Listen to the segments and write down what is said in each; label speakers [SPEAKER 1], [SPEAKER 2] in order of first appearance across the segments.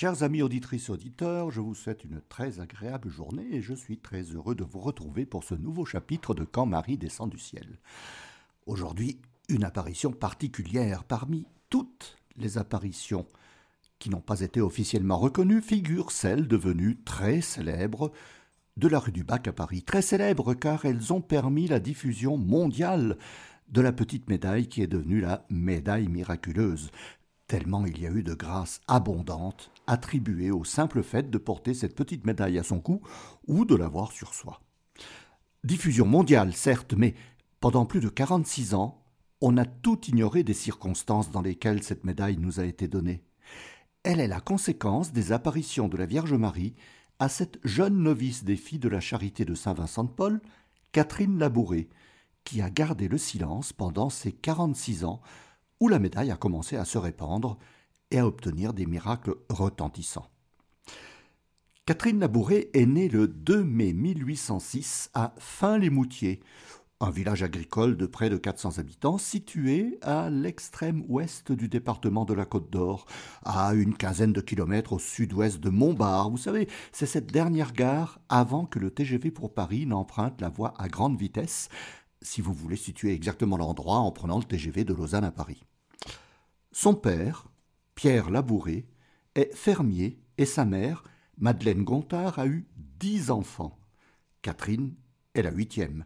[SPEAKER 1] Chers amis auditrices et auditeurs, je vous souhaite une très agréable journée et je suis très heureux de vous retrouver pour ce nouveau chapitre de Quand Marie descend du ciel. Aujourd'hui, une apparition particulière parmi toutes les apparitions qui n'ont pas été officiellement reconnues figure celle devenue très célèbre de la rue du Bac à Paris. Très célèbre car elles ont permis la diffusion mondiale de la petite médaille qui est devenue la médaille miraculeuse, tellement il y a eu de grâces abondantes attribuées au simple fait de porter cette petite médaille à son cou ou de l'avoir sur soi. Diffusion mondiale, certes, mais pendant plus de 46 ans, on a tout ignoré des circonstances dans lesquelles cette médaille nous a été donnée. Elle est la conséquence des apparitions de la Vierge Marie à cette jeune novice des filles de la charité de Saint-Vincent de Paul, Catherine Labouré, qui a gardé le silence pendant ces 46 ans où la médaille a commencé à se répandre et à obtenir des miracles retentissants. Catherine Labouré est née le 2 mai 1806 à Fin-les-Moutiers, un village agricole de près de 400 habitants situé à l'extrême ouest du département de la Côte d'Or, à une quinzaine de kilomètres au sud-ouest de Montbard. Vous savez, c'est cette dernière gare avant que le TGV pour Paris n'emprunte la voie à grande vitesse, si vous voulez situer exactement l'endroit en prenant le TGV de Lausanne à Paris. Son père, Pierre Labouré, est fermier et sa mère, Madeleine Gontard, a eu dix enfants. Catherine est la huitième.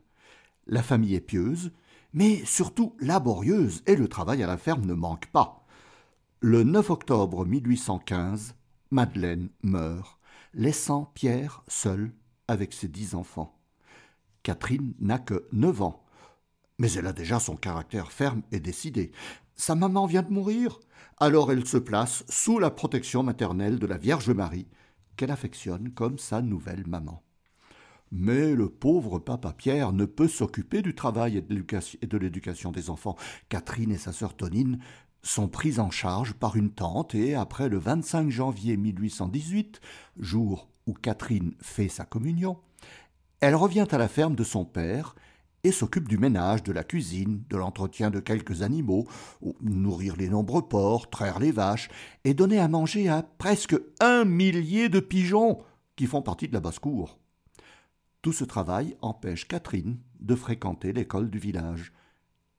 [SPEAKER 1] La famille est pieuse, mais surtout laborieuse, et le travail à la ferme ne manque pas. Le 9 octobre 1815, Madeleine meurt, laissant Pierre seul avec ses dix enfants. Catherine n'a que neuf ans, mais elle a déjà son caractère ferme et décidé. Sa maman vient de mourir, alors elle se place sous la protection maternelle de la Vierge Marie, qu'elle affectionne comme sa nouvelle maman. Mais le pauvre papa Pierre ne peut s'occuper du travail et de l'éducation des enfants. Catherine et sa sœur Tonine sont prises en charge par une tante et après le 25 janvier 1818, jour où Catherine fait sa communion, elle revient à la ferme de son père et s'occupe du ménage, de la cuisine, de l'entretien de quelques animaux, nourrir les nombreux porcs, traire les vaches, et donner à manger à presque un millier de pigeons qui font partie de la basse-cour. Tout ce travail empêche Catherine de fréquenter l'école du village.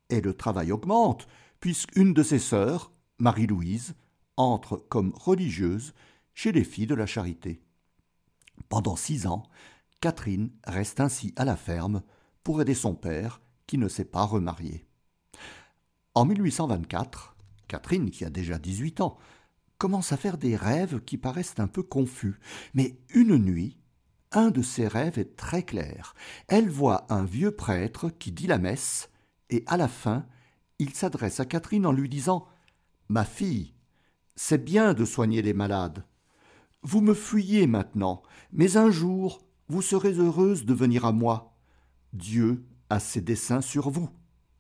[SPEAKER 1] Et le travail augmente, puisqu'une de ses sœurs, Marie-Louise, entre comme religieuse chez les filles de la charité. Pendant six ans, Catherine reste ainsi à la ferme pour aider son père qui ne s'est pas remarié. En 1824, Catherine, qui a déjà 18 ans, commence à faire des rêves qui paraissent un peu confus, mais une nuit, un de ses rêves est très clair. Elle voit un vieux prêtre qui dit la messe, et à la fin, il s'adresse à Catherine en lui disant Ma fille, c'est bien de soigner les malades. Vous me fuyez maintenant, mais un jour vous serez heureuse de venir à moi. Dieu a ses desseins sur vous.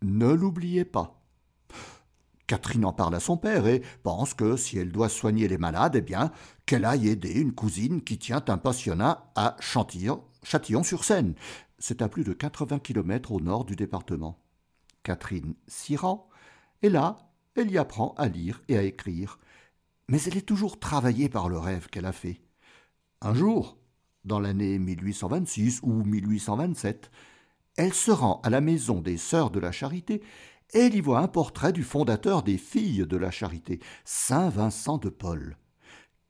[SPEAKER 1] Ne l'oubliez pas. Catherine en parle à son père et pense que si elle doit soigner les malades, eh bien, qu'elle aille aider une cousine qui tient un pensionnat à Châtillon-sur-Seine. C'est à plus de 80 kilomètres au nord du département. Catherine s'y rend, et là, elle y apprend à lire et à écrire. Mais elle est toujours travaillée par le rêve qu'elle a fait. Un jour, dans l'année 1826 ou 1827, elle se rend à la maison des Sœurs de la Charité et elle y voit un portrait du fondateur des Filles de la Charité, Saint Vincent de Paul.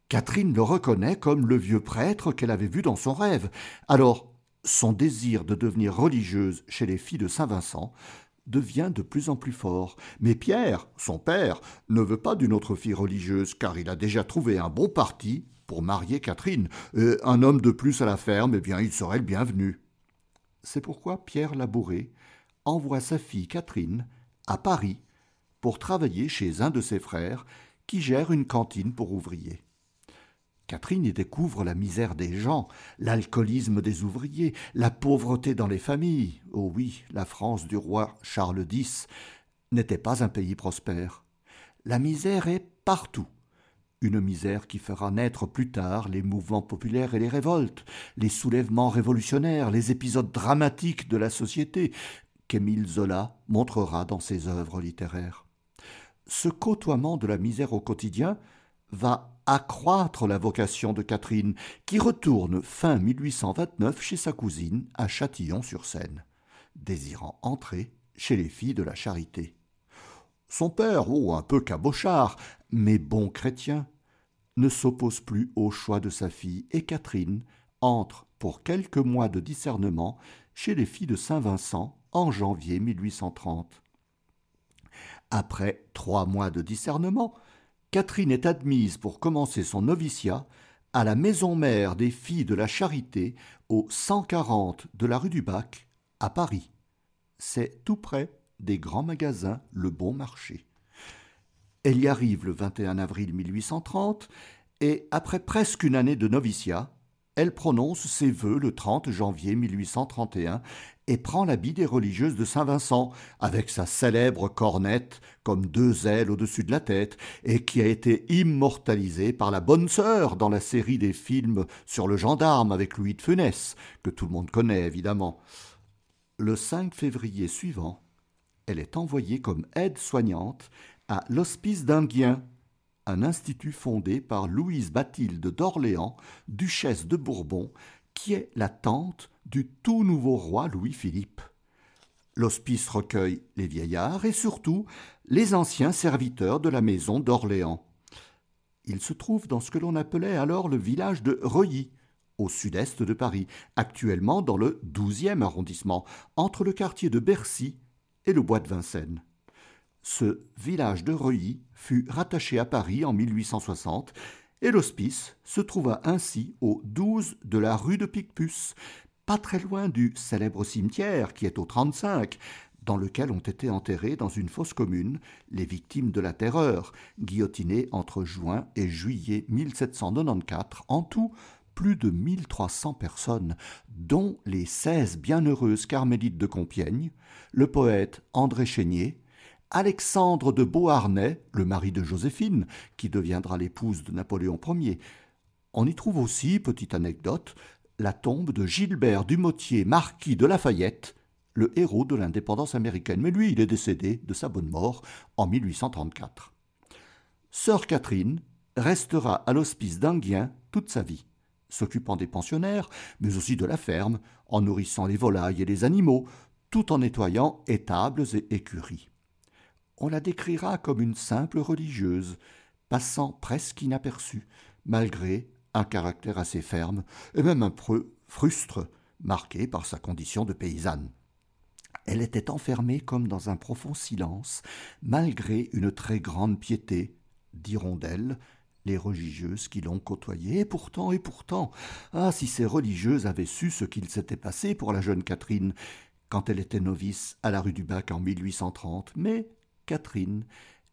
[SPEAKER 1] Catherine le reconnaît comme le vieux prêtre qu'elle avait vu dans son rêve. Alors, son désir de devenir religieuse chez les filles de Saint Vincent devient de plus en plus fort. Mais Pierre, son père, ne veut pas d'une autre fille religieuse, car il a déjà trouvé un bon parti pour marier Catherine. Et un homme de plus à la ferme, eh bien, il serait le bienvenu. C'est pourquoi Pierre Labouré envoie sa fille Catherine à Paris pour travailler chez un de ses frères qui gère une cantine pour ouvriers. Catherine y découvre la misère des gens, l'alcoolisme des ouvriers, la pauvreté dans les familles. Oh oui, la France du roi Charles X n'était pas un pays prospère. La misère est partout. Une misère qui fera naître plus tard les mouvements populaires et les révoltes, les soulèvements révolutionnaires, les épisodes dramatiques de la société qu'Émile Zola montrera dans ses œuvres littéraires. Ce côtoiement de la misère au quotidien va accroître la vocation de Catherine, qui retourne fin 1829 chez sa cousine à Châtillon-sur-Seine, désirant entrer chez les filles de la charité. Son père, oh, un peu cabochard, mais bon chrétien, ne s'oppose plus au choix de sa fille et Catherine entre pour quelques mois de discernement chez les filles de Saint-Vincent en janvier 1830. Après trois mois de discernement, Catherine est admise pour commencer son noviciat à la maison mère des filles de la Charité au 140 de la rue du Bac à Paris. C'est tout près des grands magasins Le Bon Marché. Elle y arrive le 21 avril 1830 et, après presque une année de noviciat, elle prononce ses vœux le 30 janvier 1831 et prend l'habit des religieuses de Saint-Vincent, avec sa célèbre cornette comme deux ailes au-dessus de la tête, et qui a été immortalisée par la bonne sœur dans la série des films sur le gendarme avec Louis de Funès, que tout le monde connaît évidemment. Le 5 février suivant, elle est envoyée comme aide-soignante l'Hospice d'Inguien, un institut fondé par Louise Bathilde d'Orléans, duchesse de Bourbon, qui est la tante du tout nouveau roi Louis-Philippe. L'hospice recueille les vieillards et surtout les anciens serviteurs de la maison d'Orléans. Il se trouve dans ce que l'on appelait alors le village de Reuilly, au sud-est de Paris, actuellement dans le douzième arrondissement, entre le quartier de Bercy et le bois de Vincennes. Ce village de Reuilly fut rattaché à Paris en 1860 et l'hospice se trouva ainsi au 12 de la rue de Picpus, pas très loin du célèbre cimetière qui est au 35, dans lequel ont été enterrés dans une fosse commune les victimes de la terreur, guillotinées entre juin et juillet 1794, en tout plus de 1300 personnes, dont les 16 bienheureuses carmélites de Compiègne, le poète André Chénier, Alexandre de Beauharnais, le mari de Joséphine, qui deviendra l'épouse de Napoléon Ier. On y trouve aussi, petite anecdote, la tombe de Gilbert Dumotier, marquis de Lafayette, le héros de l'indépendance américaine. Mais lui, il est décédé de sa bonne mort en 1834. Sœur Catherine restera à l'hospice d'Anguien toute sa vie, s'occupant des pensionnaires, mais aussi de la ferme, en nourrissant les volailles et les animaux, tout en nettoyant étables et écuries on la décrira comme une simple religieuse, passant presque inaperçue, malgré un caractère assez ferme, et même un peu frustre, marqué par sa condition de paysanne. Elle était enfermée comme dans un profond silence, malgré une très grande piété, diront d'elle les religieuses qui l'ont côtoyée. Et pourtant, et pourtant, ah, si ces religieuses avaient su ce qu'il s'était passé pour la jeune Catherine quand elle était novice à la rue du Bac en 1830, mais Catherine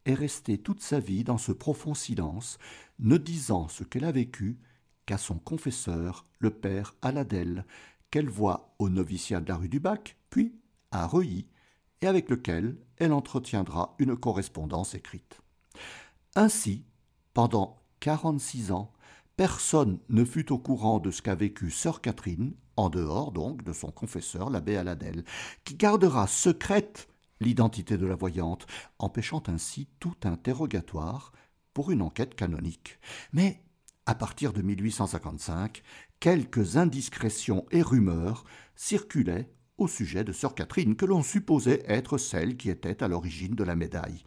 [SPEAKER 1] est restée toute sa vie dans ce profond silence, ne disant ce qu'elle a vécu qu'à son confesseur, le père Aladel, qu'elle voit au noviciat de la rue du Bac, puis à Reuilly, et avec lequel elle entretiendra une correspondance écrite. Ainsi, pendant quarante-six ans, personne ne fut au courant de ce qu'a vécu sœur Catherine, en dehors donc de son confesseur, l'abbé Aladel, qui gardera secrète l'identité de la voyante, empêchant ainsi tout interrogatoire pour une enquête canonique. Mais, à partir de 1855, quelques indiscrétions et rumeurs circulaient au sujet de sœur Catherine, que l'on supposait être celle qui était à l'origine de la médaille.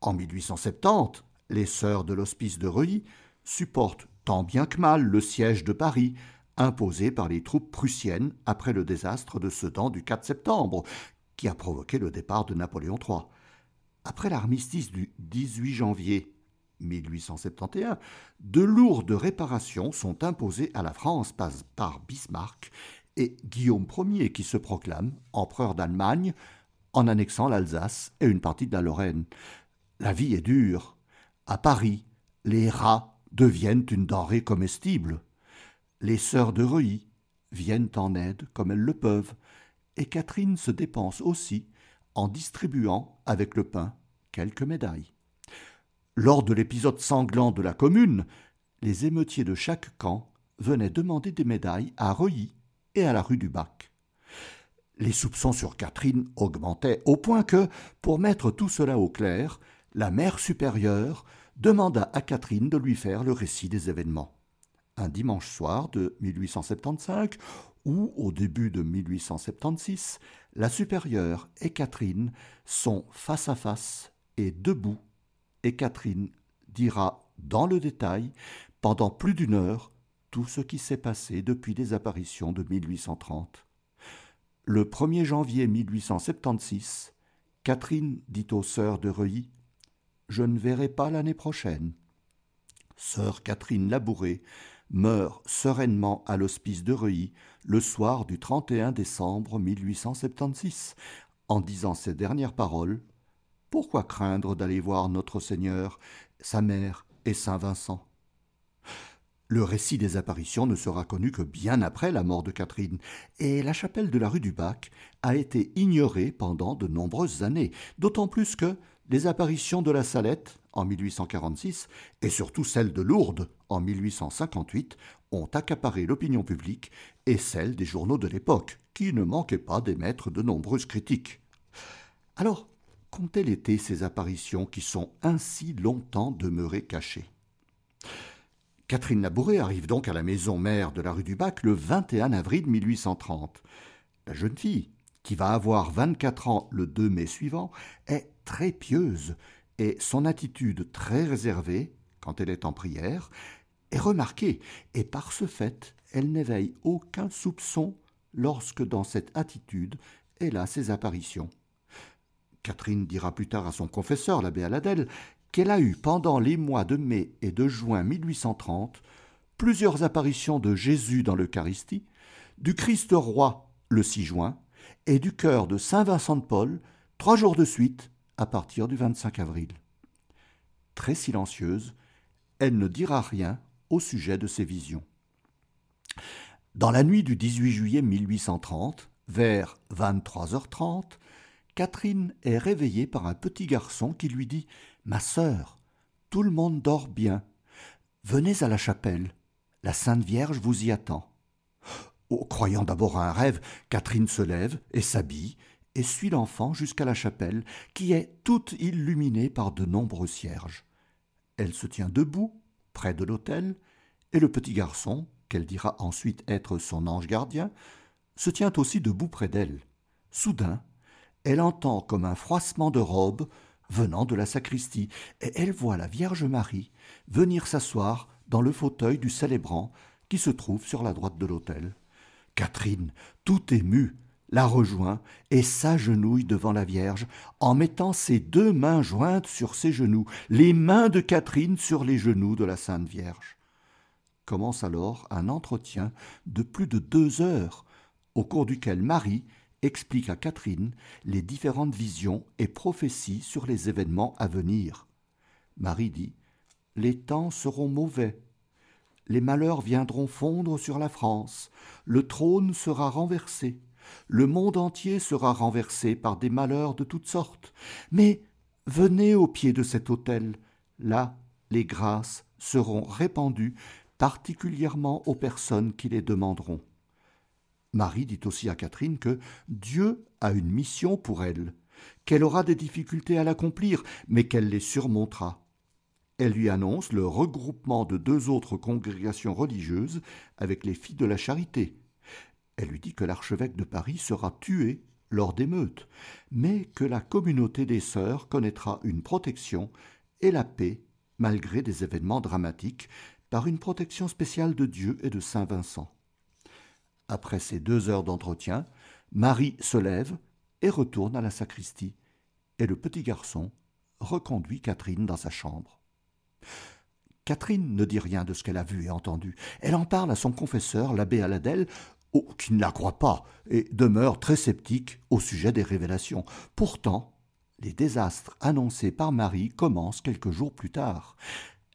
[SPEAKER 1] En 1870, les sœurs de l'hospice de Reuilly supportent tant bien que mal le siège de Paris, imposé par les troupes prussiennes après le désastre de Sedan du 4 septembre, qui a provoqué le départ de Napoléon III. Après l'armistice du 18 janvier 1871, de lourdes réparations sont imposées à la France par Bismarck et Guillaume Ier qui se proclame empereur d'Allemagne en annexant l'Alsace et une partie de la Lorraine. La vie est dure. À Paris, les rats deviennent une denrée comestible. Les sœurs de Reuilly viennent en aide comme elles le peuvent et Catherine se dépense aussi en distribuant avec le pain quelques médailles. Lors de l'épisode sanglant de la Commune, les émeutiers de chaque camp venaient demander des médailles à Reuilly et à la rue du Bac. Les soupçons sur Catherine augmentaient au point que, pour mettre tout cela au clair, la mère supérieure demanda à Catherine de lui faire le récit des événements. Un dimanche soir de 1875 ou au début de 1876, la supérieure et Catherine sont face à face et debout, et Catherine dira dans le détail, pendant plus d'une heure, tout ce qui s'est passé depuis les apparitions de 1830. Le 1er janvier 1876, Catherine dit aux sœurs de Reuilly Je ne verrai pas l'année prochaine. Sœur Catherine Labouré meurt sereinement à l'hospice de Reuilly le soir du 31 décembre 1876, en disant ces dernières paroles Pourquoi craindre d'aller voir notre Seigneur, sa mère et Saint Vincent? Le récit des apparitions ne sera connu que bien après la mort de Catherine, et la chapelle de la rue du Bac a été ignorée pendant de nombreuses années, d'autant plus que les apparitions de la Salette en 1846 et surtout celles de Lourdes en 1858 ont accaparé l'opinion publique et celle des journaux de l'époque, qui ne manquaient pas d'émettre de nombreuses critiques. Alors, qu'ont-elles été ces apparitions qui sont ainsi longtemps demeurées cachées? Catherine Labouré arrive donc à la maison mère de la rue du Bac le 21 avril 1830. La jeune fille, qui va avoir 24 ans le 2 mai suivant, est très pieuse et son attitude très réservée, quand elle est en prière, est remarquée, et par ce fait, elle n'éveille aucun soupçon lorsque dans cette attitude elle a ses apparitions. Catherine dira plus tard à son confesseur, l'abbé Aladel, qu'elle a eu pendant les mois de mai et de juin 1830 plusieurs apparitions de Jésus dans l'Eucharistie, du Christ roi le 6 juin et du cœur de Saint Vincent de Paul trois jours de suite à partir du 25 avril. Très silencieuse, elle ne dira rien au sujet de ces visions. Dans la nuit du 18 juillet 1830, vers 23h30, Catherine est réveillée par un petit garçon qui lui dit Ma sœur, tout le monde dort bien. Venez à la chapelle. La Sainte Vierge vous y attend. Oh, croyant d'abord à un rêve, Catherine se lève et s'habille et suit l'enfant jusqu'à la chapelle, qui est toute illuminée par de nombreux cierges. Elle se tient debout, près de l'autel, et le petit garçon, qu'elle dira ensuite être son ange gardien, se tient aussi debout près d'elle. Soudain, elle entend comme un froissement de robe venant de la sacristie, et elle voit la Vierge Marie venir s'asseoir dans le fauteuil du célébrant qui se trouve sur la droite de l'autel. Catherine, tout émue, la rejoint et s'agenouille devant la Vierge en mettant ses deux mains jointes sur ses genoux, les mains de Catherine sur les genoux de la Sainte Vierge. Commence alors un entretien de plus de deux heures, au cours duquel Marie explique à Catherine les différentes visions et prophéties sur les événements à venir. Marie dit Les temps seront mauvais. Les malheurs viendront fondre sur la France. Le trône sera renversé. Le monde entier sera renversé par des malheurs de toutes sortes. Mais venez au pied de cet autel. Là, les grâces seront répandues particulièrement aux personnes qui les demanderont. Marie dit aussi à Catherine que Dieu a une mission pour elle, qu'elle aura des difficultés à l'accomplir, mais qu'elle les surmontera. Elle lui annonce le regroupement de deux autres congrégations religieuses avec les filles de la charité. Elle lui dit que l'archevêque de Paris sera tué lors d'émeutes, mais que la communauté des sœurs connaîtra une protection et la paix malgré des événements dramatiques par une protection spéciale de Dieu et de Saint Vincent. Après ces deux heures d'entretien, Marie se lève et retourne à la sacristie, et le petit garçon reconduit Catherine dans sa chambre. Catherine ne dit rien de ce qu'elle a vu et entendu. Elle en parle à son confesseur, l'abbé Aladel, qui ne la croit pas et demeure très sceptique au sujet des révélations. Pourtant, les désastres annoncés par Marie commencent quelques jours plus tard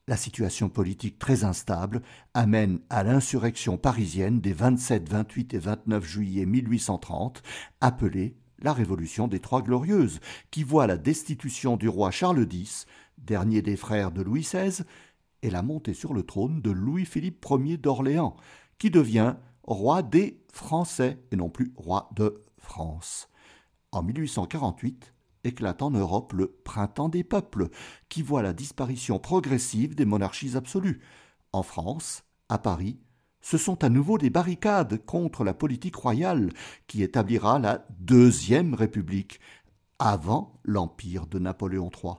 [SPEAKER 1] la situation politique très instable amène à l'insurrection parisienne des 27, 28 et 29 juillet 1830, appelée la Révolution des Trois Glorieuses, qui voit la destitution du roi Charles X, dernier des frères de Louis XVI, et la montée sur le trône de Louis-Philippe Ier d'Orléans, qui devient roi des Français et non plus roi de France. En 1848 éclate en Europe le printemps des peuples, qui voit la disparition progressive des monarchies absolues. En France, à Paris, ce sont à nouveau des barricades contre la politique royale qui établira la Deuxième République, avant l'Empire de Napoléon III.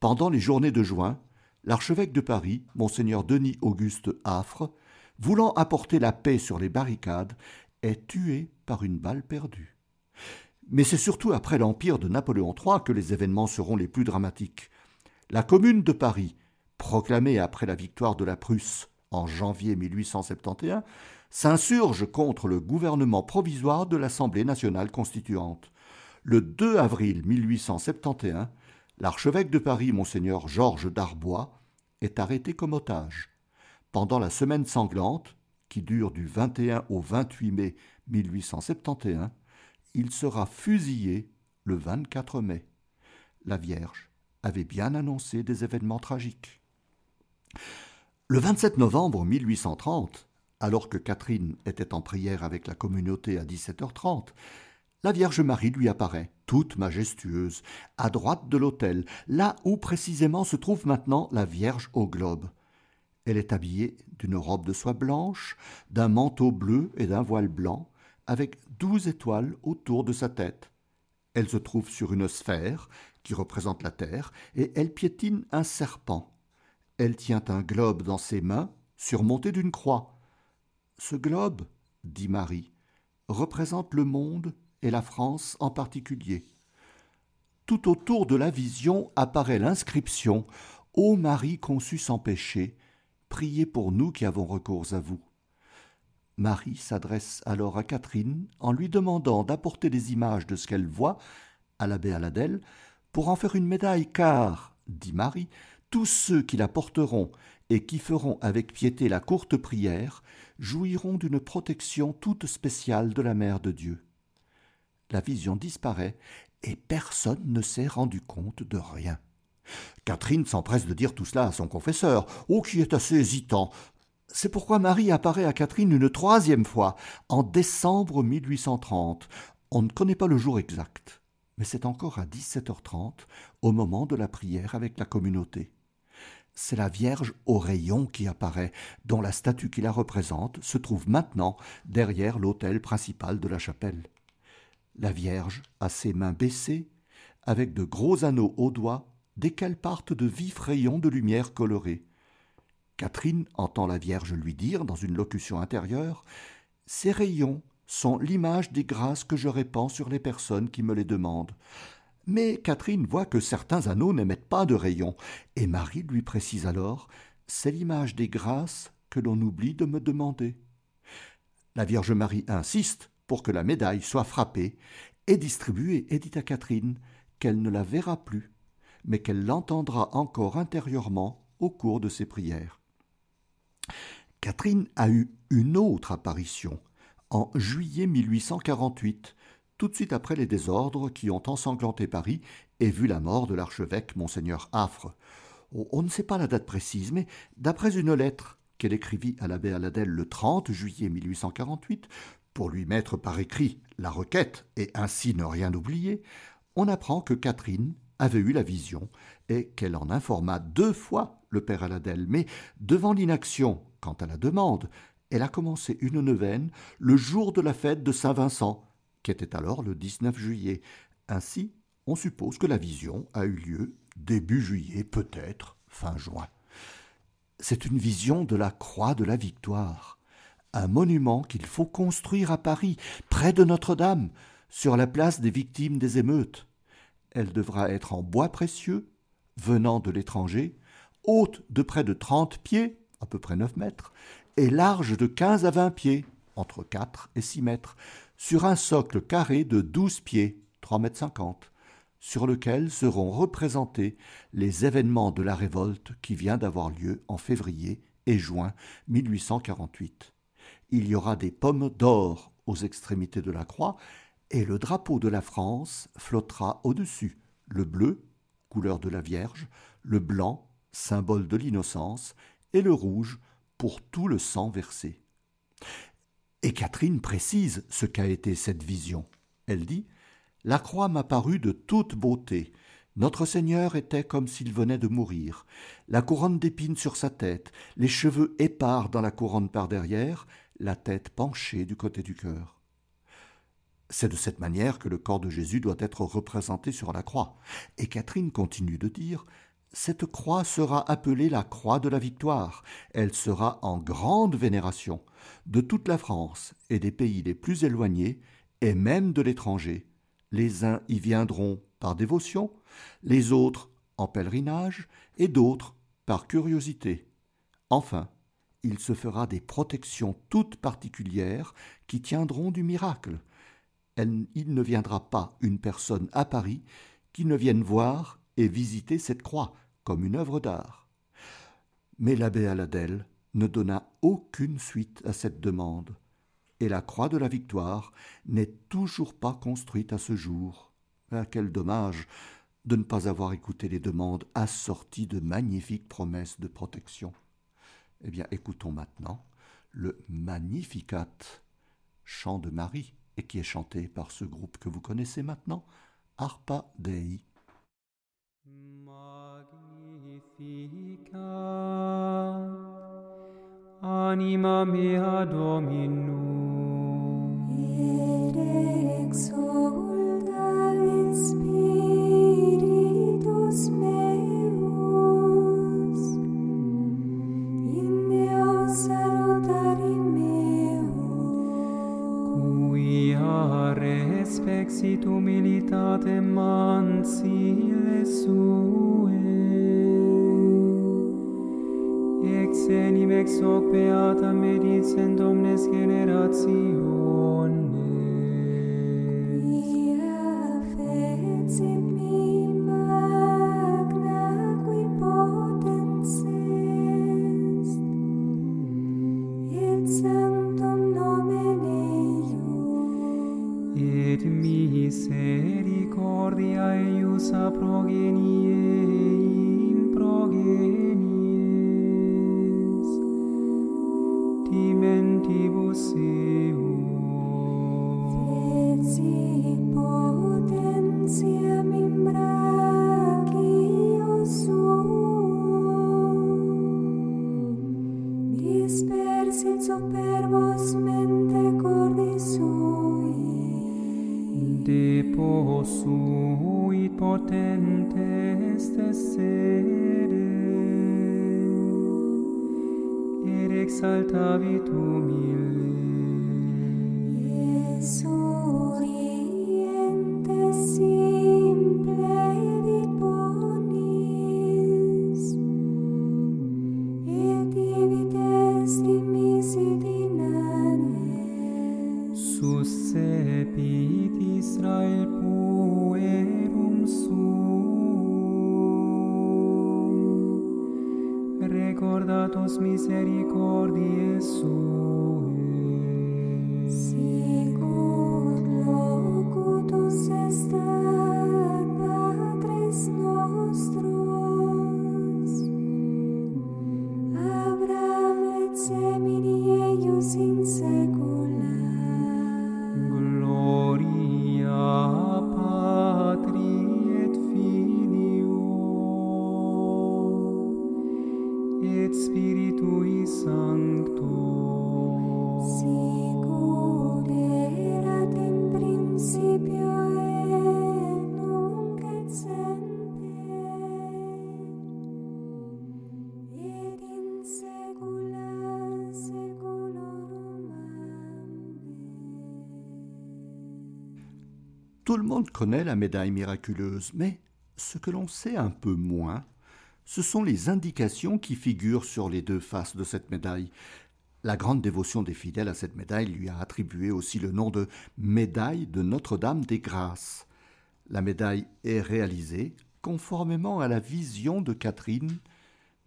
[SPEAKER 1] Pendant les journées de juin, l'archevêque de Paris, monseigneur Denis Auguste Affre, voulant apporter la paix sur les barricades, est tué par une balle perdue. Mais c'est surtout après l'Empire de Napoléon III que les événements seront les plus dramatiques. La Commune de Paris, proclamée après la victoire de la Prusse en janvier 1871, s'insurge contre le gouvernement provisoire de l'Assemblée nationale constituante. Le 2 avril 1871, l'archevêque de Paris, monseigneur Georges Darbois, est arrêté comme otage. Pendant la semaine sanglante, qui dure du 21 au 28 mai 1871, il sera fusillé le 24 mai. La Vierge avait bien annoncé des événements tragiques. Le 27 novembre 1830, alors que Catherine était en prière avec la communauté à 17h30, la Vierge Marie lui apparaît, toute majestueuse, à droite de l'autel, là où précisément se trouve maintenant la Vierge au globe. Elle est habillée d'une robe de soie blanche, d'un manteau bleu et d'un voile blanc, avec douze étoiles autour de sa tête. Elle se trouve sur une sphère, qui représente la Terre, et elle piétine un serpent. Elle tient un globe dans ses mains, surmonté d'une croix. Ce globe, dit Marie, représente le monde et la France en particulier. Tout autour de la vision apparaît l'inscription Ô Marie conçue sans péché, priez pour nous qui avons recours à vous. Marie s'adresse alors à Catherine en lui demandant d'apporter des images de ce qu'elle voit à l'abbé Aladel pour en faire une médaille, car, dit Marie, tous ceux qui la porteront et qui feront avec piété la courte prière jouiront d'une protection toute spéciale de la Mère de Dieu la vision disparaît et personne ne s'est rendu compte de rien. Catherine s'empresse de dire tout cela à son confesseur, oh qui est assez hésitant. C'est pourquoi Marie apparaît à Catherine une troisième fois, en décembre 1830. On ne connaît pas le jour exact, mais c'est encore à 17h30, au moment de la prière avec la communauté. C'est la Vierge au rayon qui apparaît, dont la statue qui la représente se trouve maintenant derrière l'autel principal de la chapelle. La Vierge a ses mains baissées, avec de gros anneaux aux doigts, desquels partent de vifs rayons de lumière colorée. Catherine entend la Vierge lui dire, dans une locution intérieure, Ces rayons sont l'image des grâces que je répands sur les personnes qui me les demandent. Mais Catherine voit que certains anneaux n'émettent pas de rayons, et Marie lui précise alors C'est l'image des grâces que l'on oublie de me demander. La Vierge Marie insiste pour que la médaille soit frappée et distribuée et dit à Catherine qu'elle ne la verra plus, mais qu'elle l'entendra encore intérieurement au cours de ses prières. Catherine a eu une autre apparition en juillet 1848, tout de suite après les désordres qui ont ensanglanté Paris et vu la mort de l'archevêque monseigneur Affre. On ne sait pas la date précise, mais d'après une lettre qu'elle écrivit à l'abbé Aladel le 30 juillet 1848, pour lui mettre par écrit la requête et ainsi ne rien oublier, on apprend que Catherine avait eu la vision et qu'elle en informa deux fois le père Aladel. Mais devant l'inaction quant à la demande, elle a commencé une neuvaine le jour de la fête de Saint-Vincent, qui était alors le 19 juillet. Ainsi, on suppose que la vision a eu lieu début juillet, peut-être fin juin. C'est une vision de la croix de la victoire un monument qu'il faut construire à Paris, près de Notre-Dame, sur la place des victimes des émeutes. Elle devra être en bois précieux, venant de l'étranger, haute de près de trente pieds, à peu près neuf mètres, et large de quinze à vingt pieds, entre quatre et six mètres, sur un socle carré de douze pieds, trois mètres cinquante, sur lequel seront représentés les événements de la révolte qui vient d'avoir lieu en février et juin 1848 il y aura des pommes d'or aux extrémités de la croix, et le drapeau de la France flottera au-dessus, le bleu, couleur de la Vierge, le blanc, symbole de l'innocence, et le rouge, pour tout le sang versé. Et Catherine précise ce qu'a été cette vision. Elle dit la croix m'apparut de toute beauté. Notre Seigneur était comme s'il venait de mourir. La couronne d'épines sur sa tête, les cheveux épars dans la couronne par derrière, la tête penchée du côté du cœur. C'est de cette manière que le corps de Jésus doit être représenté sur la croix. Et Catherine continue de dire Cette croix sera appelée la croix de la victoire. Elle sera en grande vénération de toute la France et des pays les plus éloignés, et même de l'étranger. Les uns y viendront par dévotion, les autres en pèlerinage, et d'autres par curiosité. Enfin, il se fera des protections toutes particulières qui tiendront du miracle. Il ne viendra pas une personne à Paris qui ne vienne voir et visiter cette croix comme une œuvre d'art. Mais l'abbé Aladel ne donna aucune suite à cette demande, et la croix de la victoire n'est toujours pas construite à ce jour. Ah, quel dommage de ne pas avoir écouté les demandes assorties de magnifiques promesses de protection. Eh bien, écoutons maintenant le Magnificat, chant de Marie, et qui est chanté par ce groupe que vous connaissez maintenant, Arpa Dei.
[SPEAKER 2] Anima mea Domino, fexit humilitate mansile sue. Ex enim ex hoc beata medicent omnes generation sede ed exaltavi tu
[SPEAKER 1] mille. Iesus monde connaît la médaille miraculeuse, mais ce que l'on sait un peu moins, ce sont les indications qui figurent sur les deux faces de cette médaille. La grande dévotion des fidèles à cette médaille lui a attribué aussi le nom de médaille de Notre-Dame des Grâces. La médaille est réalisée conformément à la vision de Catherine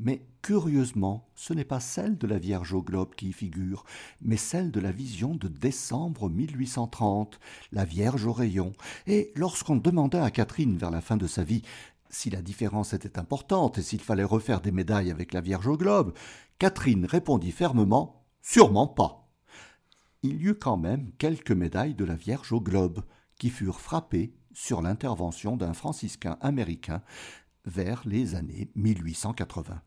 [SPEAKER 1] mais curieusement, ce n'est pas celle de la Vierge au globe qui y figure, mais celle de la vision de décembre 1830, la Vierge au rayon. Et lorsqu'on demanda à Catherine vers la fin de sa vie si la différence était importante et s'il fallait refaire des médailles avec la Vierge au globe, Catherine répondit fermement Sûrement pas. Il y eut quand même quelques médailles de la Vierge au globe qui furent frappées sur l'intervention d'un franciscain américain vers les années 1880.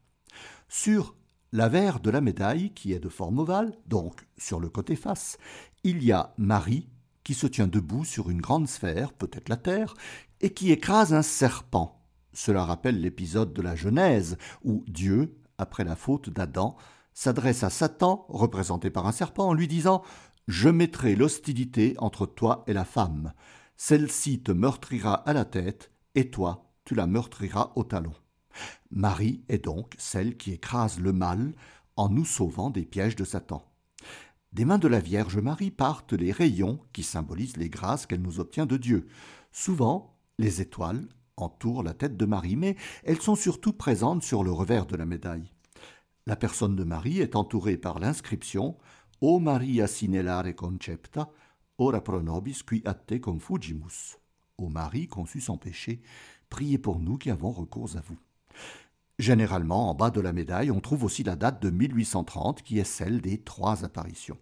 [SPEAKER 1] Sur l'avers de la médaille, qui est de forme ovale, donc sur le côté face, il y a Marie qui se tient debout sur une grande sphère, peut-être la Terre, et qui écrase un serpent. Cela rappelle l'épisode de la Genèse, où Dieu, après la faute d'Adam, s'adresse à Satan, représenté par un serpent, en lui disant Je mettrai l'hostilité entre toi et la femme. Celle-ci te meurtrira à la tête, et toi, tu la meurtriras au talon. Marie est donc celle qui écrase le mal en nous sauvant des pièges de Satan. Des mains de la Vierge Marie partent les rayons qui symbolisent les grâces qu'elle nous obtient de Dieu. Souvent, les étoiles entourent la tête de Marie, mais elles sont surtout présentes sur le revers de la médaille. La personne de Marie est entourée par l'inscription O Maria sinellare concepta, ora pro nobis qui a te confugimus. Ô Marie conçue sans péché, priez pour nous qui avons recours à vous. Généralement, en bas de la médaille, on trouve aussi la date de 1830 qui est celle des trois apparitions.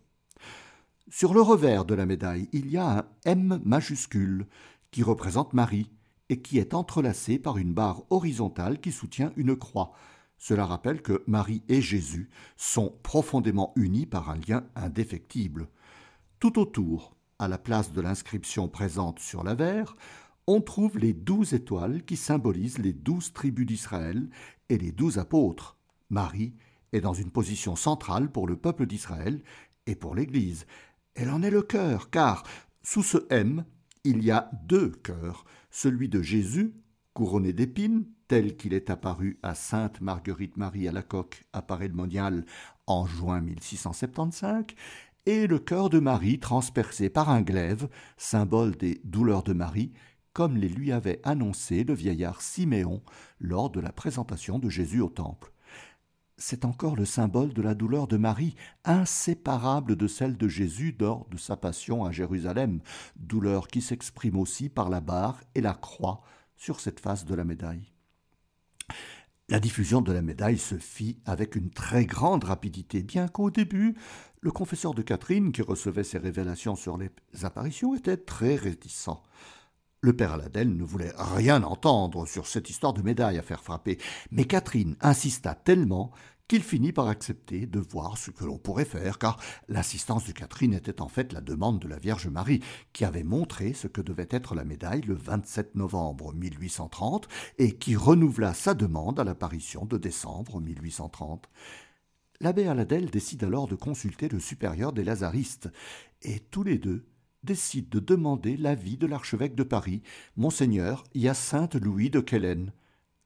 [SPEAKER 1] Sur le revers de la médaille, il y a un M majuscule qui représente Marie et qui est entrelacé par une barre horizontale qui soutient une croix. Cela rappelle que Marie et Jésus sont profondément unis par un lien indéfectible. Tout autour, à la place de l'inscription présente sur la verre, on trouve les douze étoiles qui symbolisent les douze tribus d'Israël et les douze apôtres. Marie est dans une position centrale pour le peuple d'Israël et pour l'Église. Elle en est le cœur, car sous ce M, il y a deux cœurs, celui de Jésus, couronné d'épines, tel qu'il est apparu à Sainte Marguerite Marie à la coque à Paray-le-Monial en juin 1675, et le cœur de Marie transpercé par un glaive, symbole des douleurs de Marie, comme les lui avait annoncé le vieillard Siméon lors de la présentation de Jésus au Temple. C'est encore le symbole de la douleur de Marie, inséparable de celle de Jésus lors de sa passion à Jérusalem, douleur qui s'exprime aussi par la barre et la croix sur cette face de la médaille. La diffusion de la médaille se fit avec une très grande rapidité, bien qu'au début, le confesseur de Catherine, qui recevait ses révélations sur les apparitions, était très réticent. Le père Aladel ne voulait rien entendre sur cette histoire de médaille à faire frapper, mais Catherine insista tellement qu'il finit par accepter de voir ce que l'on pourrait faire, car l'assistance de Catherine était en fait la demande de la Vierge Marie, qui avait montré ce que devait être la médaille le 27 novembre 1830 et qui renouvela sa demande à l'apparition de décembre 1830. L'abbé Aladel décide alors de consulter le supérieur des Lazaristes, et tous les deux décide de demander l'avis de l'archevêque de Paris, monseigneur Hyacinthe Louis de Quellen,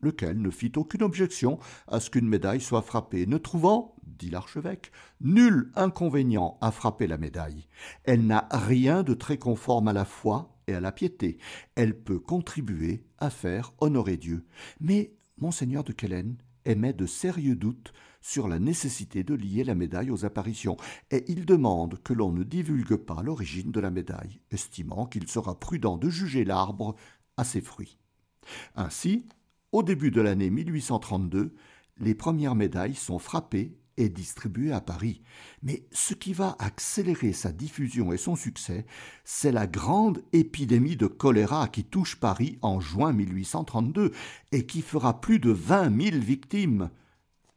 [SPEAKER 1] lequel ne fit aucune objection à ce qu'une médaille soit frappée, ne trouvant, dit l'archevêque, nul inconvénient à frapper la médaille. Elle n'a rien de très conforme à la foi et à la piété. Elle peut contribuer à faire honorer Dieu. Mais monseigneur de Quellen émet de sérieux doutes sur la nécessité de lier la médaille aux apparitions, et il demande que l'on ne divulgue pas l'origine de la médaille, estimant qu'il sera prudent de juger l'arbre à ses fruits. Ainsi, au début de l'année 1832, les premières médailles sont frappées et distribuées à Paris. Mais ce qui va accélérer sa diffusion et son succès, c'est la grande épidémie de choléra qui touche Paris en juin 1832 et qui fera plus de vingt mille victimes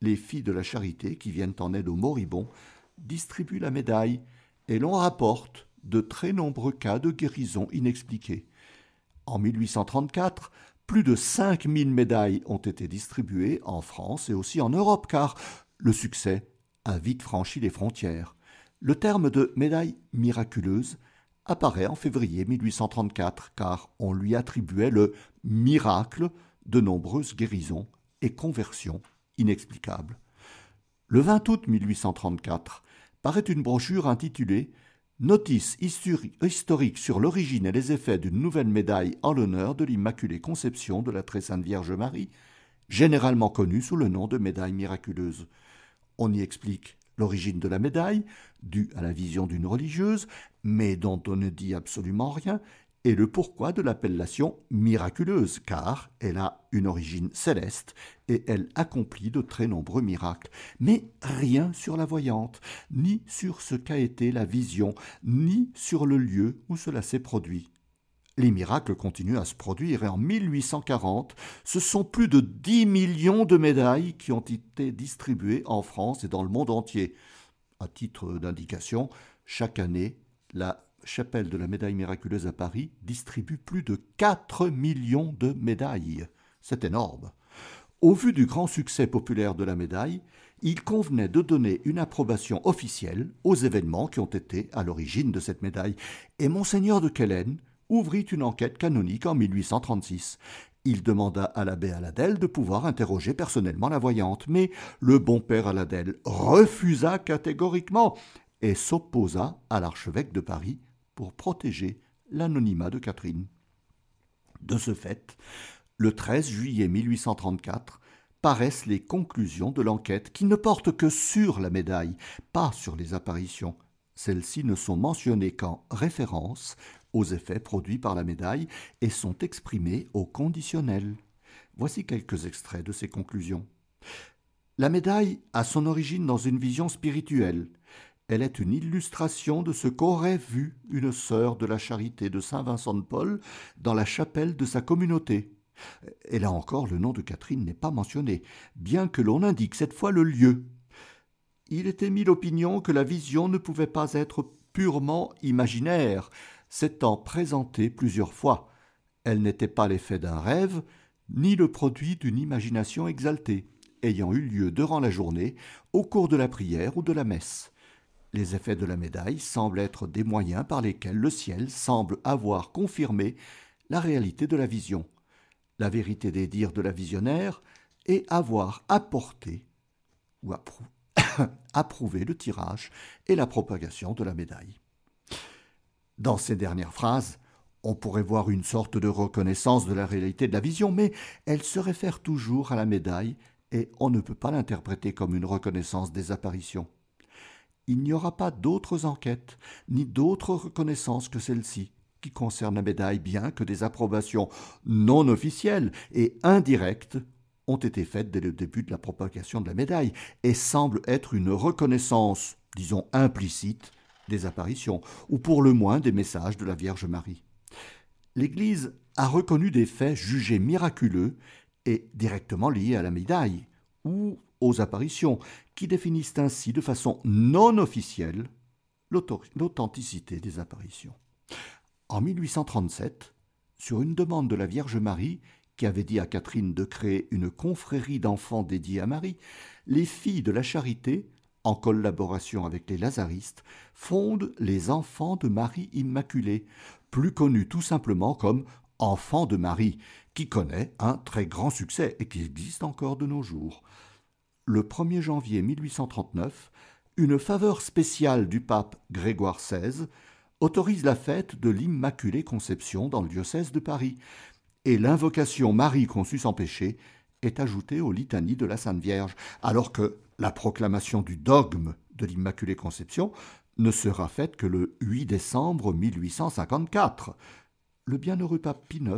[SPEAKER 1] les filles de la charité qui viennent en aide aux moribonds distribuent la médaille et l'on rapporte de très nombreux cas de guérison inexpliqués. En 1834, plus de 5000 médailles ont été distribuées en France et aussi en Europe car le succès a vite franchi les frontières. Le terme de médaille miraculeuse apparaît en février 1834 car on lui attribuait le miracle de nombreuses guérisons et conversions inexplicable. Le 20 août 1834 paraît une brochure intitulée Notice historique sur l'origine et les effets d'une nouvelle médaille en l'honneur de l'Immaculée Conception de la Très Sainte Vierge Marie, généralement connue sous le nom de médaille miraculeuse. On y explique l'origine de la médaille, due à la vision d'une religieuse, mais dont on ne dit absolument rien, et le pourquoi de l'appellation miraculeuse, car elle a une origine céleste et elle accomplit de très nombreux miracles. Mais rien sur la voyante, ni sur ce qu'a été la vision, ni sur le lieu où cela s'est produit. Les miracles continuent à se produire et en 1840, ce sont plus de 10 millions de médailles qui ont été distribuées en France et dans le monde entier. À titre d'indication, chaque année, la chapelle de la médaille miraculeuse à Paris distribue plus de 4 millions de médailles. C'est énorme. Au vu du grand succès populaire de la médaille, il convenait de donner une approbation officielle aux événements qui ont été à l'origine de cette médaille, et monseigneur de Quellen ouvrit une enquête canonique en 1836. Il demanda à l'abbé Aladel de pouvoir interroger personnellement la voyante, mais le bon père Aladel refusa catégoriquement et s'opposa à l'archevêque de Paris pour protéger l'anonymat de Catherine. De ce fait, le 13 juillet 1834, paraissent les conclusions de l'enquête qui ne portent que sur la médaille, pas sur les apparitions. Celles-ci ne sont mentionnées qu'en référence aux effets produits par la médaille et sont exprimées au conditionnel. Voici quelques extraits de ces conclusions. La médaille a son origine dans une vision spirituelle. Elle est une illustration de ce qu'aurait vu une sœur de la charité de Saint Vincent de Paul dans la chapelle de sa communauté. Et là encore, le nom de Catherine n'est pas mentionné, bien que l'on indique cette fois le lieu. Il était mis l'opinion que la vision ne pouvait pas être purement imaginaire, s'étant présentée plusieurs fois. Elle n'était pas l'effet d'un rêve, ni le produit d'une imagination exaltée, ayant eu lieu durant la journée, au cours de la prière ou de la messe. Les effets de la médaille semblent être des moyens par lesquels le ciel semble avoir confirmé la réalité de la vision, la vérité des dires de la visionnaire et avoir apporté ou approuvé le tirage et la propagation de la médaille. Dans ces dernières phrases, on pourrait voir une sorte de reconnaissance de la réalité de la vision, mais elle se réfère toujours à la médaille et on ne peut pas l'interpréter comme une reconnaissance des apparitions. Il n'y aura pas d'autres enquêtes, ni d'autres reconnaissances que celle-ci, qui concernent la médaille, bien que des approbations non officielles et indirectes ont été faites dès le début de la propagation de la médaille, et semblent être une reconnaissance, disons implicite, des apparitions, ou pour le moins des messages de la Vierge Marie. L'Église a reconnu des faits jugés miraculeux et directement liés à la médaille, ou aux apparitions, qui définissent ainsi de façon non officielle l'authenticité des apparitions. En 1837, sur une demande de la Vierge Marie, qui avait dit à Catherine de créer une confrérie d'enfants dédiée à Marie, les filles de la charité en collaboration avec les lazaristes, fondent les Enfants de Marie Immaculée, plus connus tout simplement comme Enfants de Marie, qui connaît un très grand succès et qui existe encore de nos jours. Le 1er janvier 1839, une faveur spéciale du pape Grégoire XVI autorise la fête de l'Immaculée Conception dans le diocèse de Paris, et l'invocation Marie conçue sans péché est ajoutée aux litanies de la Sainte Vierge, alors que la proclamation du dogme de l'Immaculée Conception ne sera faite que le 8 décembre 1854. Le bienheureux pape Pie IX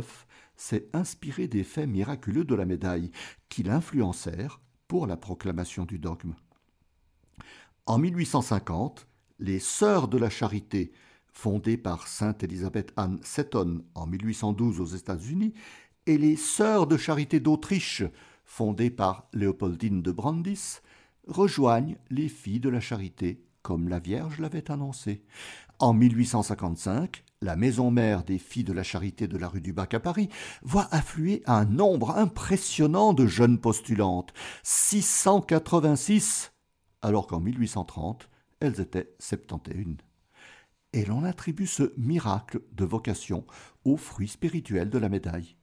[SPEAKER 1] s'est inspiré des faits miraculeux de la médaille qui l'influencèrent la proclamation du dogme. En 1850, les Sœurs de la Charité, fondées par sainte Elisabeth Anne Seton en 1812 aux États-Unis, et les Sœurs de Charité d'Autriche, fondées par Léopoldine de Brandis, rejoignent les filles de la charité, comme la Vierge l'avait annoncé. En 1855, la maison mère des filles de la charité de la rue du Bac à Paris voit affluer un nombre impressionnant de jeunes postulantes, 686, alors qu'en 1830, elles étaient 71. Et l'on attribue ce miracle de vocation au fruit spirituel de la médaille.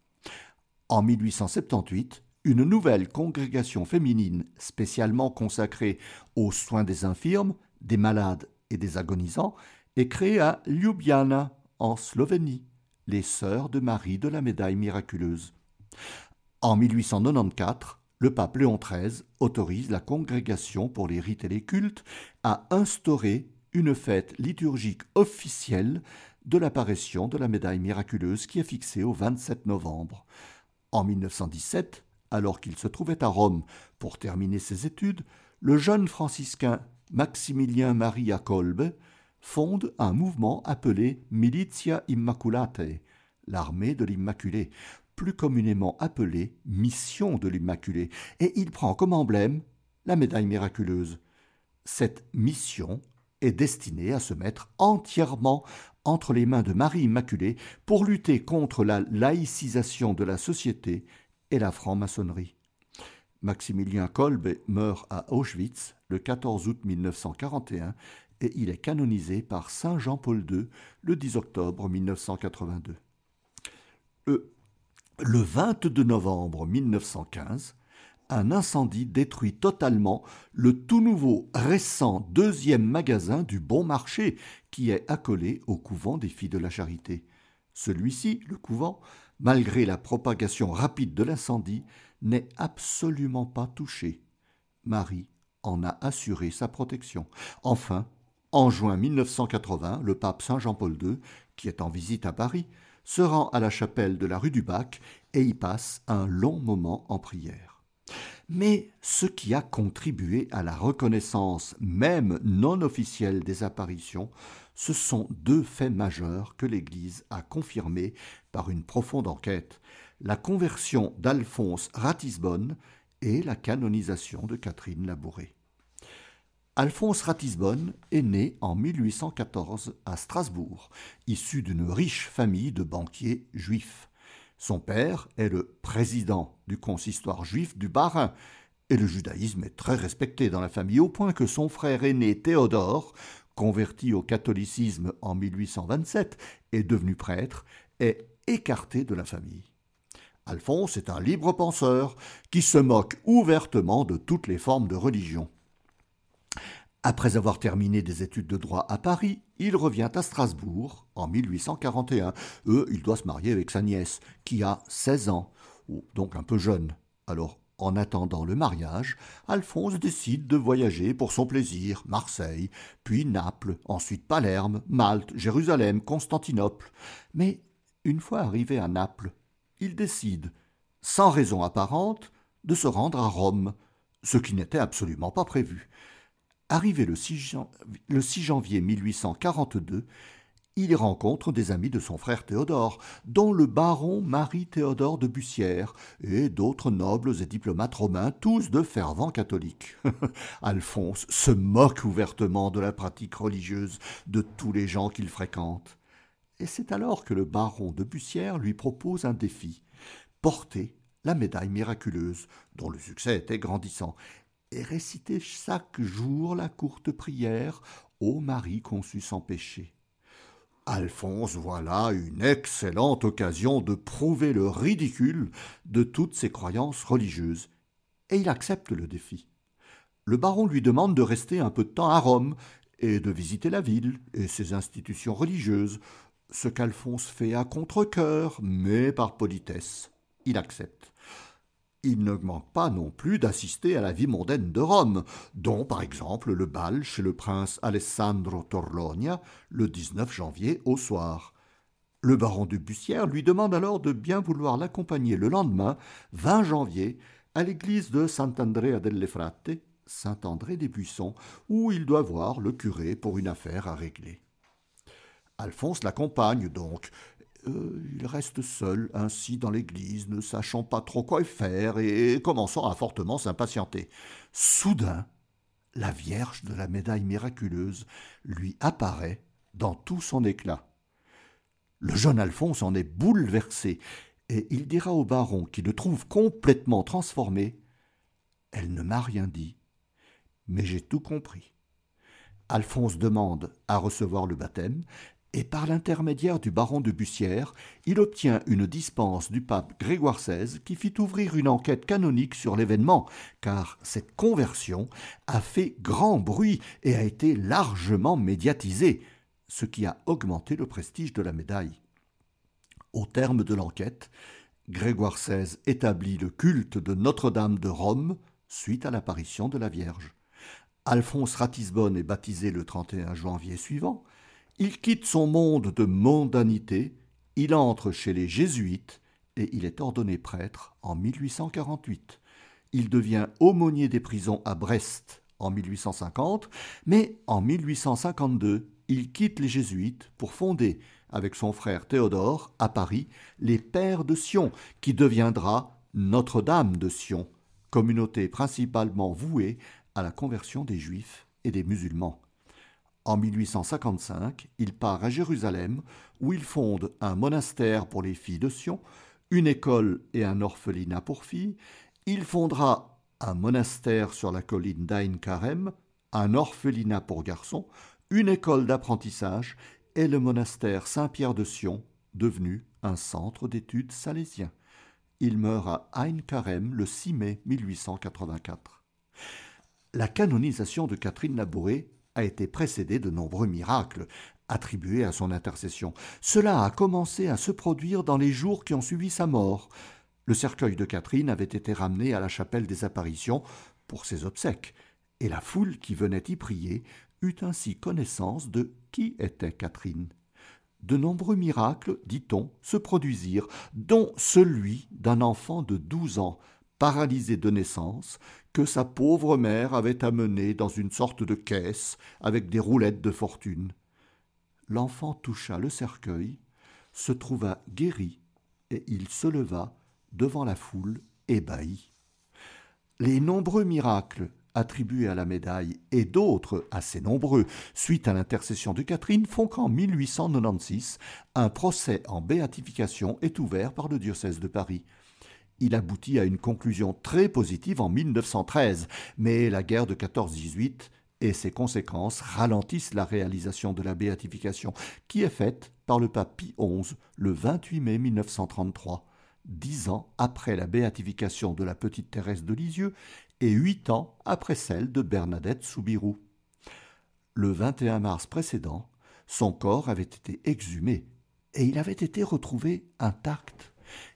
[SPEAKER 1] En 1878, une nouvelle congrégation féminine spécialement consacrée aux soins des infirmes, des malades et des agonisants est créée à Ljubljana, en Slovénie, les Sœurs de Marie de la Médaille miraculeuse. En 1894, le pape Léon XIII autorise la congrégation pour les rites et les cultes à instaurer une fête liturgique officielle de l'apparition de la médaille miraculeuse qui est fixée au 27 novembre. En 1917, alors qu'il se trouvait à Rome pour terminer ses études, le jeune franciscain Maximilien Maria Kolbe fonde un mouvement appelé Militia Immaculatae, l'armée de l'Immaculée, plus communément appelée Mission de l'Immaculée, et il prend comme emblème la médaille miraculeuse. Cette mission est destinée à se mettre entièrement entre les mains de Marie Immaculée pour lutter contre la laïcisation de la société et la franc-maçonnerie. Maximilien Kolbe meurt à Auschwitz le 14 août 1941 et il est canonisé par Saint Jean-Paul II le 10 octobre 1982. Le, le 22 novembre 1915, un incendie détruit totalement le tout nouveau récent deuxième magasin du Bon Marché qui est accolé au couvent des filles de la Charité. Celui-ci, le couvent, malgré la propagation rapide de l'incendie, n'est absolument pas touché. Marie en a assuré sa protection. Enfin, en juin 1980, le pape Saint Jean-Paul II, qui est en visite à Paris, se rend à la chapelle de la rue du Bac et y passe un long moment en prière. Mais ce qui a contribué à la reconnaissance même non officielle des apparitions, ce sont deux faits majeurs que l'Église a confirmés par une profonde enquête la conversion d'Alphonse Ratisbonne et la canonisation de Catherine Labouré. Alphonse Ratisbonne est né en 1814 à Strasbourg, issu d'une riche famille de banquiers juifs. Son père est le président du consistoire juif du Bas-Rhin, et le judaïsme est très respecté dans la famille au point que son frère aîné Théodore, converti au catholicisme en 1827 et devenu prêtre, est écarté de la famille. Alphonse est un libre penseur qui se moque ouvertement de toutes les formes de religion. Après avoir terminé des études de droit à Paris, il revient à Strasbourg en 1841. Eux, il doit se marier avec sa nièce, qui a 16 ans, donc un peu jeune. Alors, en attendant le mariage, Alphonse décide de voyager pour son plaisir, Marseille, puis Naples, ensuite Palerme, Malte, Jérusalem, Constantinople. Mais une fois arrivé à Naples, il décide, sans raison apparente, de se rendre à Rome, ce qui n'était absolument pas prévu. Arrivé le 6, janvier 1842, il y rencontre des amis de son frère Théodore, dont le baron Marie-Théodore de Bussière, et d'autres nobles et diplomates romains, tous de fervents catholiques. Alphonse se moque ouvertement de la pratique religieuse de tous les gens qu'il fréquente et c'est alors que le baron de Bussière lui propose un défi porter la médaille miraculeuse, dont le succès était grandissant, et réciter chaque jour la courte prière Ô Marie conçue sans péché. Alphonse voit là une excellente occasion de prouver le ridicule de toutes ses croyances religieuses, et il accepte le défi. Le baron lui demande de rester un peu de temps à Rome et de visiter la ville et ses institutions religieuses, ce qu'Alphonse fait à contre-cœur, mais par politesse. Il accepte. Il ne manque pas non plus d'assister à la vie mondaine de Rome, dont par exemple le bal chez le prince Alessandro Torlonia le 19 janvier au soir. Le baron de Bussière lui demande alors de bien vouloir l'accompagner le lendemain, 20 janvier, à l'église de Sant'Andrea delle Frate, Saint-André des Buissons, où il doit voir le curé pour une affaire à régler. Alphonse l'accompagne donc. Euh, il reste seul ainsi dans l'église, ne sachant pas trop quoi faire et commençant à fortement s'impatienter. Soudain, la Vierge de la médaille miraculeuse lui apparaît dans tout son éclat. Le jeune Alphonse en est bouleversé, et il dira au baron, qui le trouve complètement transformé Elle ne m'a rien dit, mais j'ai tout compris. Alphonse demande à recevoir le baptême, et par l'intermédiaire du baron de Bussière, il obtient une dispense du pape Grégoire XVI qui fit ouvrir une enquête canonique sur l'événement, car cette conversion a fait grand bruit et a été largement médiatisée, ce qui a augmenté le prestige de la médaille. Au terme de l'enquête, Grégoire XVI établit le culte de Notre-Dame de Rome suite à l'apparition de la Vierge. Alphonse Ratisbonne est baptisé le 31 janvier suivant, il quitte son monde de mondanité, il entre chez les jésuites et il est ordonné prêtre en 1848. Il devient aumônier des prisons à Brest en 1850, mais en 1852, il quitte les jésuites pour fonder, avec son frère Théodore, à Paris, les Pères de Sion, qui deviendra Notre-Dame de Sion, communauté principalement vouée à la conversion des Juifs et des musulmans. En 1855, il part à Jérusalem, où il fonde un monastère pour les filles de Sion, une école et un orphelinat pour filles. Il fondera un monastère sur la colline d'Ain Karem, un orphelinat pour garçons, une école d'apprentissage et le monastère Saint-Pierre de Sion, devenu un centre d'études salésien. Il meurt à Ain Karem le 6 mai 1884. La canonisation de Catherine Labouré a été précédée de nombreux miracles attribués à son intercession. Cela a commencé à se produire dans les jours qui ont suivi sa mort. Le cercueil de Catherine avait été ramené à la chapelle des apparitions pour ses obsèques, et la foule qui venait y prier eut ainsi connaissance de qui était Catherine. De nombreux miracles, dit-on, se produisirent, dont celui d'un enfant de douze ans, paralysé de naissance, que sa pauvre mère avait amené dans une sorte de caisse avec des roulettes de fortune. L'enfant toucha le cercueil, se trouva guéri, et il se leva devant la foule ébahie. Les nombreux miracles attribués à la médaille et d'autres assez nombreux suite à l'intercession de Catherine font qu'en 1896, un procès en béatification est ouvert par le diocèse de Paris. Il aboutit à une conclusion très positive en 1913, mais la guerre de 14-18 et ses conséquences ralentissent la réalisation de la béatification, qui est faite par le pape Pie XI le 28 mai 1933, dix ans après la béatification de la petite Thérèse de Lisieux et huit ans après celle de Bernadette Soubirou. Le 21 mars précédent, son corps avait été exhumé et il avait été retrouvé intact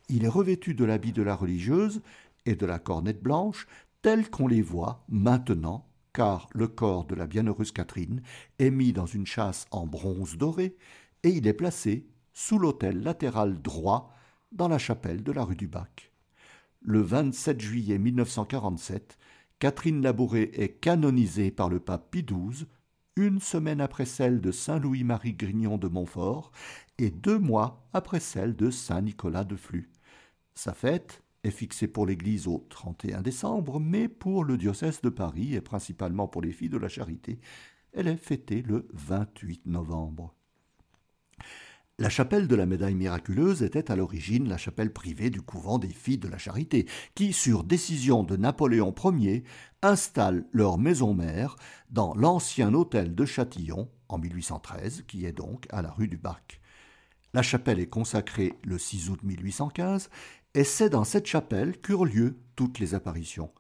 [SPEAKER 1] il est revêtu de l'habit de la religieuse et de la cornette blanche, tels qu'on les voit maintenant, car le corps de la bienheureuse Catherine est mis dans une châsse en bronze doré, et il est placé sous l'autel latéral droit dans la chapelle de la rue du Bac. Le 27 juillet 1947, Catherine Labouré est canonisée par le pape Pie XII, une semaine après celle de Saint Louis-Marie Grignon de Montfort et deux mois après celle de Saint Nicolas de Flux. Sa fête est fixée pour l'Église au 31 décembre, mais pour le diocèse de Paris et principalement pour les filles de la Charité, elle est fêtée le 28 novembre. La chapelle de la médaille miraculeuse était à l'origine la chapelle privée du couvent des filles de la Charité, qui, sur décision de Napoléon Ier, installent leur maison mère dans l'ancien hôtel de Châtillon en 1813, qui est donc à la rue du Bac. La chapelle est consacrée le 6 août 1815 et c'est dans cette chapelle qu'eurent lieu toutes les apparitions.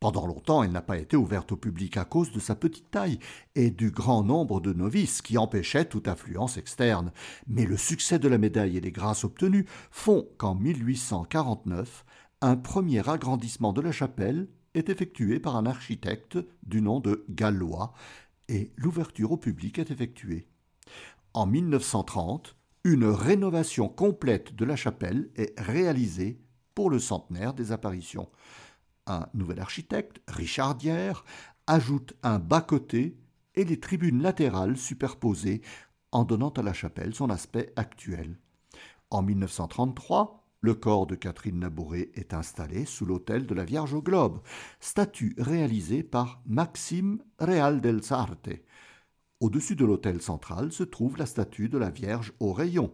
[SPEAKER 1] Pendant longtemps, elle n'a pas été ouverte au public à cause de sa petite taille et du grand nombre de novices qui empêchaient toute affluence externe. Mais le succès de la médaille et les grâces obtenues font qu'en 1849, un premier agrandissement de la chapelle est effectué par un architecte du nom de Gallois et l'ouverture au public est effectuée. En 1930, une rénovation complète de la chapelle est réalisée pour le centenaire des apparitions. Un nouvel architecte, Richard Dier, ajoute un bas-côté et les tribunes latérales superposées en donnant à la chapelle son aspect actuel. En 1933, le corps de Catherine Labouré est installé sous l'autel de la Vierge au Globe, statue réalisée par Maxime Real del Sarte. Au-dessus de l'autel central se trouve la statue de la Vierge au rayon.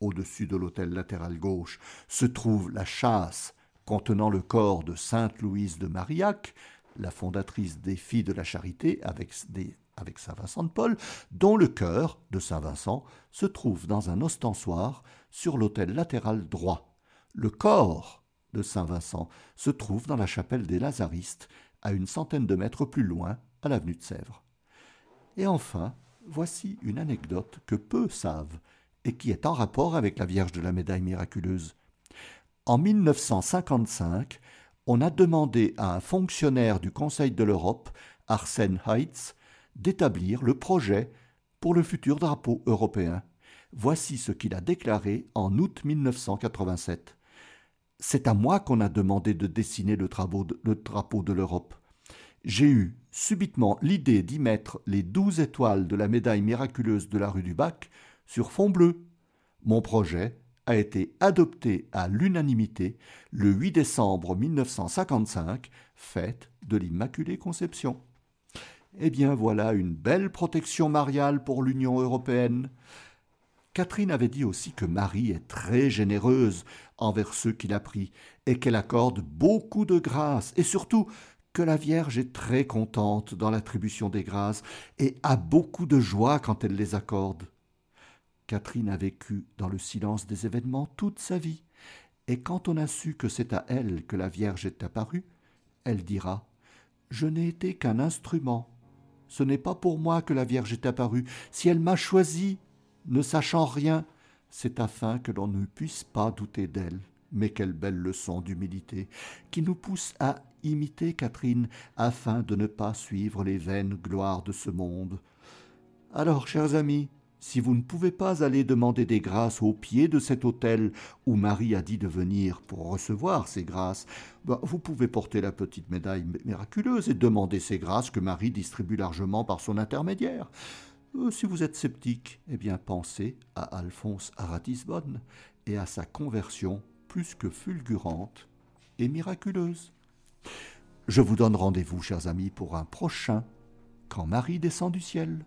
[SPEAKER 1] Au-dessus de l'autel latéral gauche se trouve la châsse contenant le corps de Sainte Louise de Marillac, la fondatrice des Filles de la Charité avec, avec Saint Vincent de Paul, dont le cœur de Saint Vincent se trouve dans un ostensoir sur l'autel latéral droit. Le corps de Saint Vincent se trouve dans la chapelle des Lazaristes, à une centaine de mètres plus loin, à l'avenue de Sèvres. Et enfin, voici une anecdote que peu savent et qui est en rapport avec la Vierge de la Médaille miraculeuse. En 1955, on a demandé à un fonctionnaire du Conseil de l'Europe, Arsène Heitz, d'établir le projet pour le futur drapeau européen. Voici ce qu'il a déclaré en août 1987. C'est à moi qu'on a demandé de dessiner le drapeau de, le drapeau de l'Europe. j'ai eu subitement l'idée d'y mettre les douze étoiles de la médaille miraculeuse de la rue du Bac sur fond bleu. Mon projet a été adopté à l'unanimité le 8 décembre 1955, fête de l'Immaculée Conception. Eh bien voilà une belle protection mariale pour l'Union européenne. Catherine avait dit aussi que Marie est très généreuse envers ceux qui l'a pris et qu'elle accorde beaucoup de grâce et surtout que la Vierge est très contente dans l'attribution des grâces et a beaucoup de joie quand elle les accorde. Catherine a vécu dans le silence des événements toute sa vie, et quand on a su que c'est à elle que la Vierge est apparue, elle dira Je n'ai été qu'un instrument. Ce n'est pas pour moi que la Vierge est apparue. Si elle m'a choisi, ne sachant rien, c'est afin que l'on ne puisse pas douter d'elle. Mais quelle belle leçon d'humilité, qui nous pousse à imiter Catherine, afin de ne pas suivre les vaines gloires de ce monde. Alors, chers amis, si vous ne pouvez pas aller demander des grâces au pied de cet autel où Marie a dit de venir pour recevoir ces grâces, ben, vous pouvez porter la petite médaille miraculeuse et demander ces grâces que Marie distribue largement par son intermédiaire. Euh, si vous êtes sceptique, eh bien pensez à Alphonse à Ratisbonne et à sa conversion plus que fulgurante et miraculeuse. Je vous donne rendez-vous, chers amis, pour un prochain Quand Marie descend du ciel.